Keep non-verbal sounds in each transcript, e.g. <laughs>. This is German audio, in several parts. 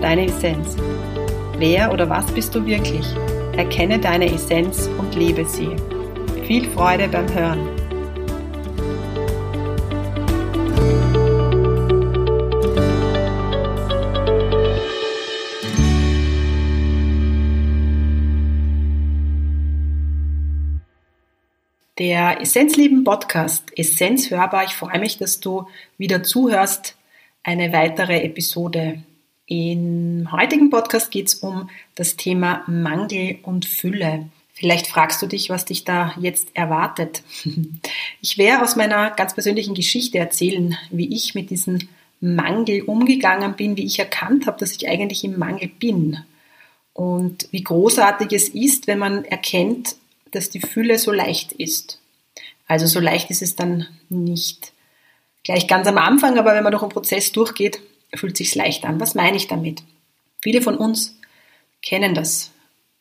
deine Essenz. Wer oder was bist du wirklich? Erkenne deine Essenz und lebe sie. Viel Freude beim Hören. Der Essenzleben Podcast, Essenz hörbar. Ich freue mich, dass du wieder zuhörst. Eine weitere Episode. Im heutigen Podcast geht es um das Thema Mangel und Fülle. Vielleicht fragst du dich, was dich da jetzt erwartet. <laughs> Ich werde aus meiner ganz persönlichen Geschichte erzählen, wie ich mit diesem Mangel umgegangen bin, wie ich erkannt habe, dass ich eigentlich im Mangel bin. Und wie großartig es ist, wenn man erkennt, dass die Fülle so leicht ist. Also so leicht ist es dann nicht gleich ganz am Anfang, aber wenn man durch einen Prozess durchgeht, fühlt sich leicht an. Was meine ich damit? Viele von uns kennen das.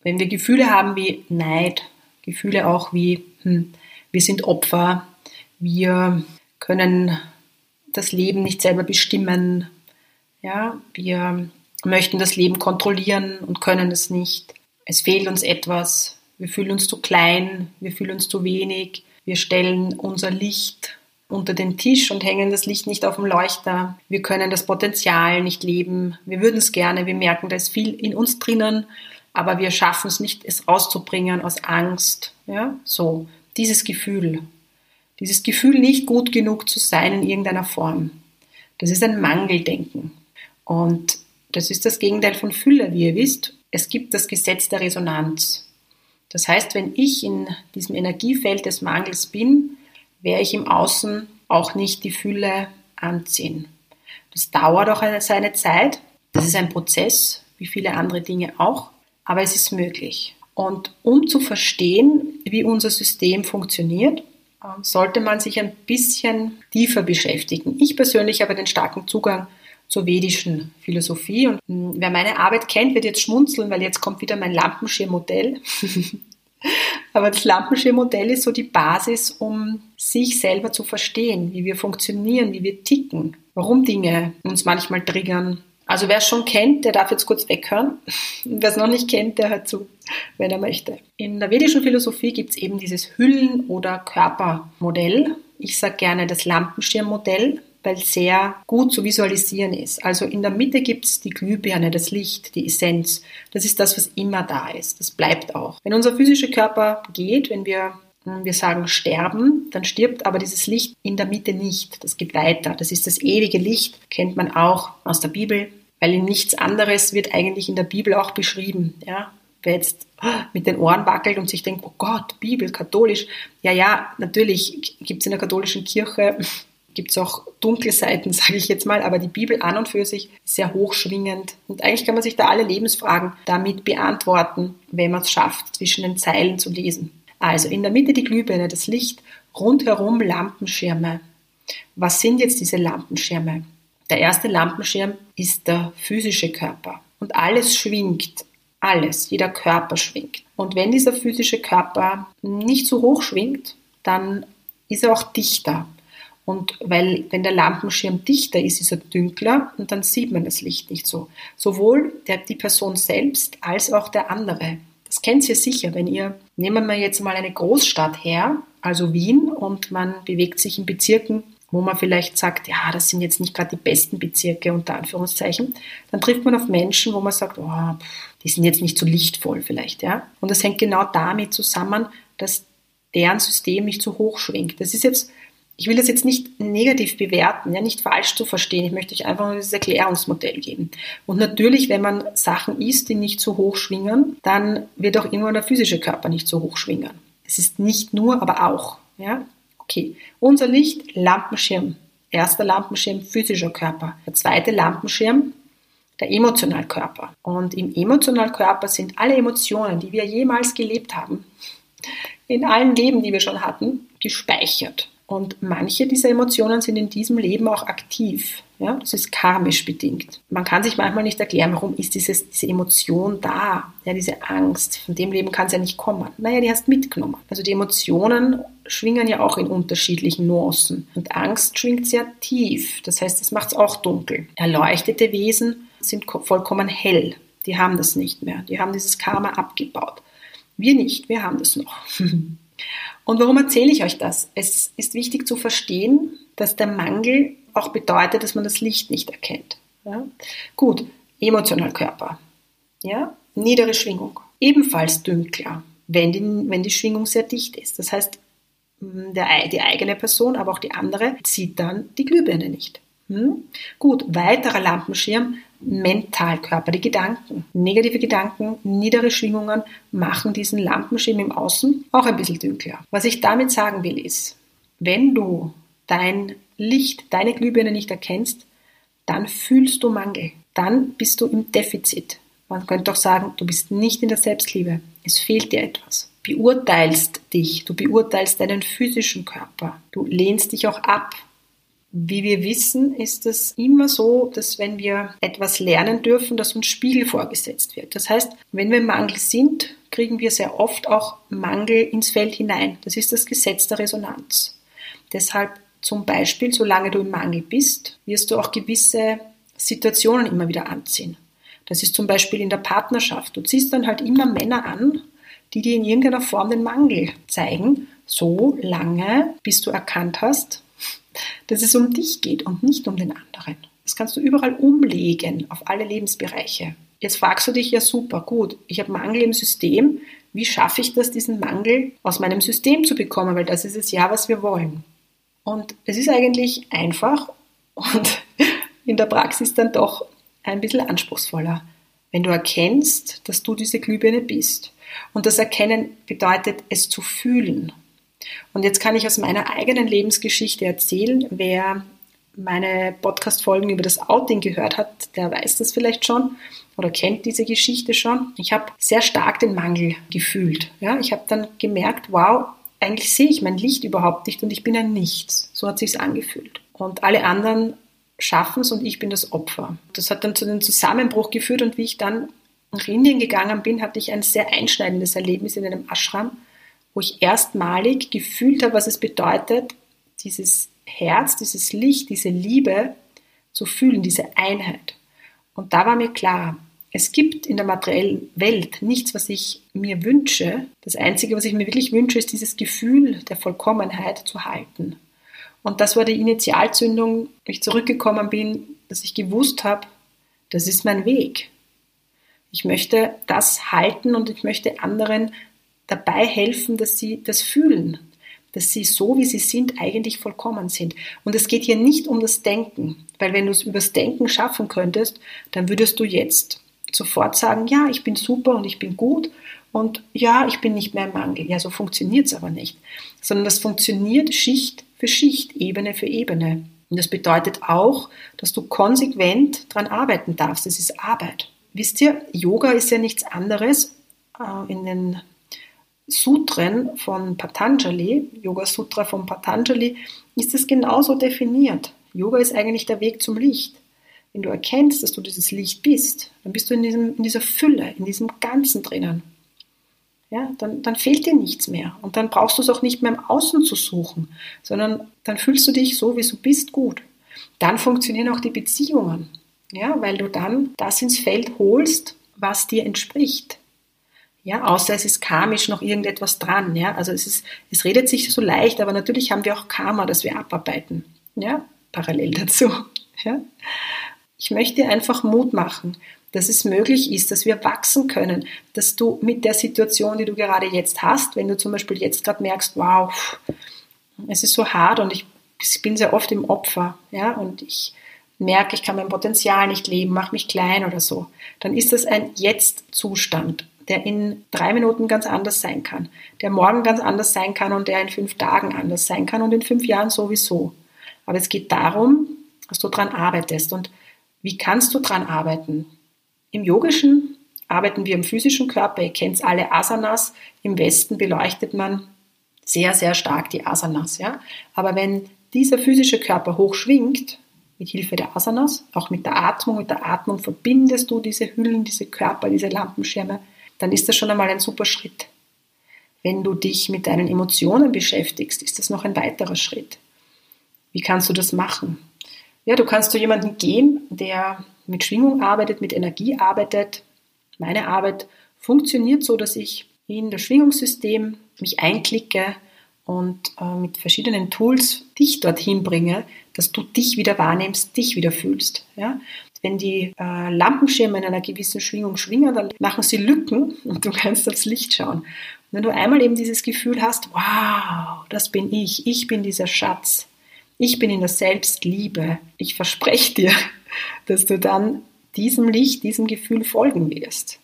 Wenn wir Gefühle haben wie Neid, Gefühle auch wie hm, wir sind Opfer, wir können das Leben nicht selber bestimmen, ja, wir möchten das Leben kontrollieren und können es nicht. Es fehlt uns etwas, wir fühlen uns zu klein, wir fühlen uns zu wenig, wir stellen unser Licht unter den Tisch und hängen das Licht nicht auf dem Leuchter. Wir können das Potenzial nicht leben. Wir würden es gerne, wir merken, da ist viel in uns drinnen, aber wir schaffen es nicht, es rauszubringen aus Angst. Ja, so. Dieses Gefühl. Dieses Gefühl, nicht gut genug zu sein in irgendeiner Form. Das ist ein Mangeldenken. Und das ist das Gegenteil von Fülle, wie ihr wisst. Es gibt das Gesetz der Resonanz. Das heißt, wenn ich in diesem Energiefeld des Mangels bin, werde ich im Außen auch nicht die Fülle anziehen. Das dauert auch seine Zeit. Das ist ein Prozess, wie viele andere Dinge auch, aber es ist möglich. Und um zu verstehen, wie unser System funktioniert, ähm, sollte man sich ein bisschen tiefer beschäftigen. Ich persönlich habe den starken Zugang zur vedischen Philosophie. Und hm, wer meine Arbeit kennt, wird jetzt schmunzeln, weil jetzt kommt wieder mein Lampenschirmmodell. <laughs> Aber das Lampenschirmmodell ist so die Basis, um sich selber zu verstehen, wie wir funktionieren, wie wir ticken, warum Dinge uns manchmal triggern. Also wer es schon kennt, der darf jetzt kurz weghören. wer es noch nicht kennt, der hört zu, wenn er möchte. In der vedischen Philosophie gibt es eben dieses Hüllen- oder Körpermodell. Ich sage gerne das Lampenschirmmodell weil sehr gut zu visualisieren ist. Also in der Mitte gibt es die Glühbirne, das Licht, die Essenz. Das ist das, was immer da ist. Das bleibt auch. Wenn unser physischer Körper geht, wenn wir hm, wir sagen sterben, dann stirbt aber dieses Licht in der Mitte nicht. Das geht weiter. Das ist das ewige Licht, kennt man auch aus der Bibel, weil in nichts anderes wird eigentlich in der Bibel auch beschrieben. Ja? Wer jetzt mit den Ohren wackelt und sich denkt, oh Gott, Bibel, katholisch. Ja, ja, natürlich gibt es in der katholischen Kirche gibt es auch dunkle Seiten, <laughs> sage ich jetzt mal, aber die Bibel an und für sich ist sehr hochschwingend. Und eigentlich kann man sich da alle Lebensfragen damit beantworten, wenn man es schafft, zwischen den Zeilen zu lesen. Also in der Mitte die Glühbirne, das Licht, rundherum Lampenschirme. Was sind jetzt diese Lampenschirme? Der erste Lampenschirm ist der physische Körper. Und alles schwingt. Alles. Jeder Körper schwingt. Und wenn dieser physische Körper nicht so hoch schwingt, dann ist er auch dichter. Und weil, wenn der Lampenschirm dichter ist, ist er dünkler und dann sieht man das Licht nicht so. Sowohl der, die Person selbst als auch der andere. Das kennt ihr sicher, wenn ihr, nehmen wir jetzt mal eine Großstadt her, also Wien, und man bewegt sich in Bezirken, wo man vielleicht sagt, ja, das sind jetzt nicht gerade die besten Bezirke, unter Anführungszeichen, dann trifft man auf Menschen, wo man sagt, oh, die sind jetzt nicht so lichtvoll vielleicht, ja. Und das hängt genau damit zusammen, dass deren System nicht so hoch schwingt. Das ist jetzt ich will das jetzt nicht negativ bewerten, ja, nicht falsch zu verstehen. Ich möchte euch einfach nur dieses Erklärungsmodell geben. Und natürlich, wenn man Sachen isst, die nicht so hoch schwingen, dann wird auch irgendwann der physische Körper nicht so hoch schwingen. Es ist nicht nur, aber auch. Ja? Okay. Unser Licht, Lampenschirm. Erster Lampenschirm, physischer Körper. Der zweite Lampenschirm der Emotionalkörper. Und im Emotionalkörper sind alle Emotionen, die wir jemals gelebt haben, in allen Leben, die wir schon hatten, gespeichert. Und manche dieser Emotionen sind in diesem Leben auch aktiv. Ja, das ist karmisch bedingt. Man kann sich manchmal nicht erklären, warum ist dieses, diese Emotion da, ja, diese Angst. Von dem Leben kann es ja nicht kommen. Naja, die hast mitgenommen. Also die Emotionen schwingen ja auch in unterschiedlichen Nuancen. Und Angst schwingt sehr tief. Das heißt, es macht es auch dunkel. Erleuchtete Wesen sind vollkommen hell. Die haben das nicht mehr. Die haben dieses Karma abgebaut. Wir nicht, wir haben das noch. <laughs> Und warum erzähle ich euch das? Es ist wichtig zu verstehen, dass der Mangel auch bedeutet, dass man das Licht nicht erkennt. Ja? Gut, Emotionalkörper. Ja? Niedere Schwingung. Ebenfalls dünkler, wenn die, wenn die Schwingung sehr dicht ist. Das heißt, der, die eigene Person, aber auch die andere, sieht dann die Glühbirne nicht. Hm? Gut, weiterer Lampenschirm, Mentalkörper, die Gedanken. Negative Gedanken, niedere Schwingungen machen diesen Lampenschirm im Außen auch ein bisschen dunkler. Was ich damit sagen will ist, wenn du dein Licht, deine Glühbirne nicht erkennst, dann fühlst du Mangel. Dann bist du im Defizit. Man könnte auch sagen, du bist nicht in der Selbstliebe. Es fehlt dir etwas. Beurteilst dich, du beurteilst deinen physischen Körper. Du lehnst dich auch ab. Wie wir wissen, ist es immer so, dass wenn wir etwas lernen dürfen, dass uns Spiegel vorgesetzt wird. Das heißt, wenn wir im Mangel sind, kriegen wir sehr oft auch Mangel ins Feld hinein. Das ist das Gesetz der Resonanz. Deshalb zum Beispiel, solange du im Mangel bist, wirst du auch gewisse Situationen immer wieder anziehen. Das ist zum Beispiel in der Partnerschaft. Du ziehst dann halt immer Männer an, die dir in irgendeiner Form den Mangel zeigen, so lange, bis du erkannt hast, dass es um dich geht und nicht um den anderen. Das kannst du überall umlegen auf alle Lebensbereiche. Jetzt fragst du dich ja super, gut, ich habe Mangel im System. Wie schaffe ich das, diesen Mangel aus meinem System zu bekommen? Weil das ist es ja, was wir wollen. Und es ist eigentlich einfach und <laughs> in der Praxis dann doch ein bisschen anspruchsvoller, wenn du erkennst, dass du diese Glühbirne bist. Und das Erkennen bedeutet, es zu fühlen. Und jetzt kann ich aus meiner eigenen Lebensgeschichte erzählen. Wer meine Podcast-Folgen über das Outing gehört hat, der weiß das vielleicht schon oder kennt diese Geschichte schon. Ich habe sehr stark den Mangel gefühlt. Ja, ich habe dann gemerkt, wow, eigentlich sehe ich mein Licht überhaupt nicht und ich bin ein Nichts. So hat sich's angefühlt. Und alle anderen schaffen es und ich bin das Opfer. Das hat dann zu einem Zusammenbruch geführt und wie ich dann nach Indien gegangen bin, hatte ich ein sehr einschneidendes Erlebnis in einem Ashram, wo ich erstmalig gefühlt habe, was es bedeutet, dieses Herz, dieses Licht, diese Liebe zu fühlen, diese Einheit. Und da war mir klar, es gibt in der materiellen Welt nichts, was ich mir wünsche. Das Einzige, was ich mir wirklich wünsche, ist dieses Gefühl der Vollkommenheit zu halten. Und das war die Initialzündung, wie ich zurückgekommen bin, dass ich gewusst habe, das ist mein Weg. Ich möchte das halten und ich möchte anderen dabei helfen, dass sie das fühlen, dass sie so, wie sie sind, eigentlich vollkommen sind. Und es geht hier nicht um das Denken, weil wenn du es übers Denken schaffen könntest, dann würdest du jetzt sofort sagen, ja, ich bin super und ich bin gut und ja, ich bin nicht mehr im Mangel. Ja, so funktioniert es aber nicht, sondern das funktioniert Schicht für Schicht, Ebene für Ebene. Und das bedeutet auch, dass du konsequent daran arbeiten darfst. Das ist Arbeit. Wisst ihr, Yoga ist ja nichts anderes äh, in den Sutren von Patanjali, Yoga Sutra von Patanjali, ist es genauso definiert. Yoga ist eigentlich der Weg zum Licht. Wenn du erkennst, dass du dieses Licht bist, dann bist du in, diesem, in dieser Fülle, in diesem Ganzen drinnen. Ja, dann, dann fehlt dir nichts mehr. Und dann brauchst du es auch nicht mehr im Außen zu suchen, sondern dann fühlst du dich so, wie du bist, gut. Dann funktionieren auch die Beziehungen. Ja, weil du dann das ins Feld holst, was dir entspricht. Ja, außer es ist karmisch noch irgendetwas dran. Ja, also es ist, es redet sich so leicht, aber natürlich haben wir auch Karma, das wir abarbeiten. Ja, parallel dazu. <laughs> Ja. Ich möchte einfach Mut machen, dass es möglich ist, dass wir wachsen können, dass du mit der Situation, die du gerade jetzt hast, wenn du zum Beispiel jetzt gerade merkst, wow, es ist so hart und ich, bin sehr oft im Opfer, ja, und ich merke, ich kann mein Potenzial nicht leben, mach mich klein oder so, dann ist das ein Jetzt-Zustand, der in drei Minuten ganz anders sein kann, der morgen ganz anders sein kann und der in fünf Tagen anders sein kann und in fünf Jahren sowieso. Aber es geht darum, dass du daran arbeitest und Wie kannst du dran arbeiten? Im Yogischen arbeiten wir im physischen Körper. Ihr kennt alle Asanas. Im Westen beleuchtet man sehr, sehr stark die Asanas. Ja? Aber wenn dieser physische Körper hoch schwingt, mit Hilfe der Asanas, auch mit der Atmung, mit der Atmung verbindest du diese Hüllen, diese Körper, diese Lampenschirme, dann ist das schon einmal ein super Schritt. Wenn du dich mit deinen Emotionen beschäftigst, ist das noch ein weiterer Schritt. Wie kannst du das machen? Ja, du kannst zu jemandem gehen, der mit Schwingung arbeitet, mit Energie arbeitet. Meine Arbeit funktioniert so, dass ich in das Schwingungssystem mich einklicke und äh, mit verschiedenen Tools dich dorthin bringe, dass du dich wieder wahrnimmst, dich wieder fühlst. Ja? Wenn die äh, Lampenschirme in einer gewissen Schwingung schwingen, dann machen sie Lücken und du kannst aufs Licht schauen. Und wenn du einmal eben dieses Gefühl hast, wow, das bin ich, ich bin dieser Schatz, ich bin in der Selbstliebe, ich verspreche dir, <laughs> dass du dann diesem Licht, diesem Gefühl folgen wirst.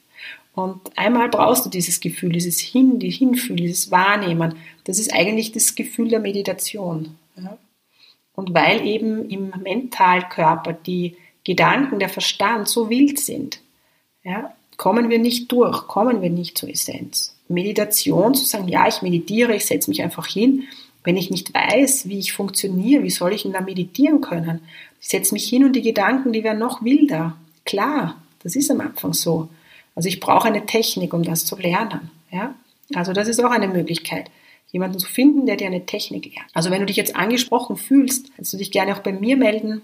Und einmal brauchst du dieses Gefühl, dieses Hin, die Hinfühl, dieses Wahrnehmen. Das ist eigentlich das Gefühl der Meditation. Und weil eben im Mentalkörper die Gedanken, der Verstand so wild sind, ja, kommen wir nicht durch, kommen wir nicht zur Essenz. Meditation, zu sagen, ja, ich meditiere, ich setze mich einfach hin. Wenn ich nicht weiß, wie ich funktioniere, wie soll ich denn da meditieren können? Ich setze mich hin und die Gedanken, die werden noch wilder. Klar, das ist am Anfang so. Also ich brauche eine Technik, um das zu lernen. Ja? Also das ist auch eine Möglichkeit jemanden zu finden, der dir eine Technik lehrt. Also wenn du dich jetzt angesprochen fühlst, kannst du dich gerne auch bei mir melden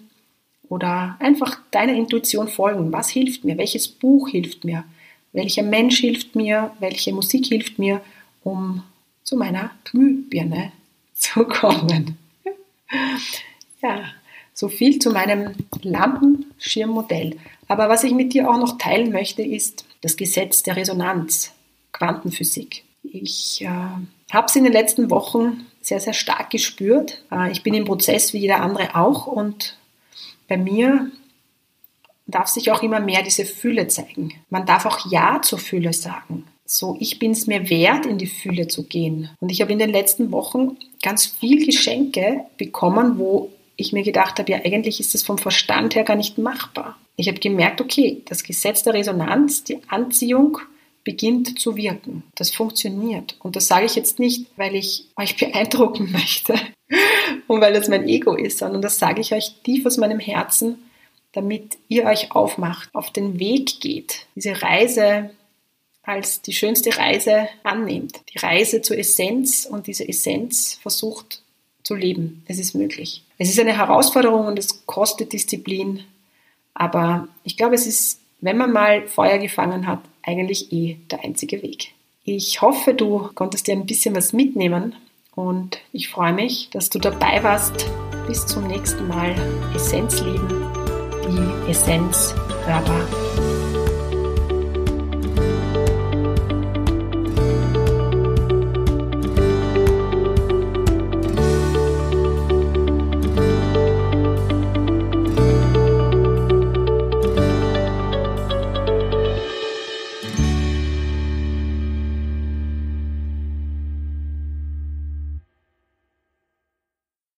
oder einfach deiner Intuition folgen. Was hilft mir? Welches Buch hilft mir? Welcher Mensch hilft mir? Welche Musik hilft mir, um zu meiner Glühbirne <laughs> zu kommen? <laughs> ja, so viel zu meinem Lampenschirmmodell. Aber was ich mit dir auch noch teilen möchte, ist das Gesetz der Resonanz, Quantenphysik. Ich äh, habe es in den letzten Wochen sehr, sehr stark gespürt. Äh, ich bin im Prozess wie jeder andere auch und bei mir darf sich auch immer mehr diese Fülle zeigen. Man darf auch Ja zur Fülle sagen. So, ich bin es mir wert, in die Fülle zu gehen. Und ich habe in den letzten Wochen ganz viel Geschenke bekommen, wo ich mir gedacht habe, ja, eigentlich ist das vom Verstand her gar nicht machbar. Ich habe gemerkt, okay, das Gesetz der Resonanz, die Anziehung beginnt zu wirken. Das funktioniert. Und das sage ich jetzt nicht, weil ich euch beeindrucken <laughs> möchte und weil es mein Ego ist, sondern das sage ich euch tief aus meinem Herzen, damit ihr euch aufmacht, auf den Weg geht, diese Reise als die schönste Reise annehmt. Die Reise zur Essenz und diese Essenz versucht zu leben. Es ist möglich. Es ist eine Herausforderung und es kostet Disziplin, aber ich glaube, es ist, wenn man mal Feuer gefangen hat, eigentlich eh der einzige Weg. Ich hoffe, du konntest dir ein bisschen was mitnehmen und ich freue mich, dass du dabei warst. Bis zum nächsten Mal. Essenz lieben, die Essenz hörbar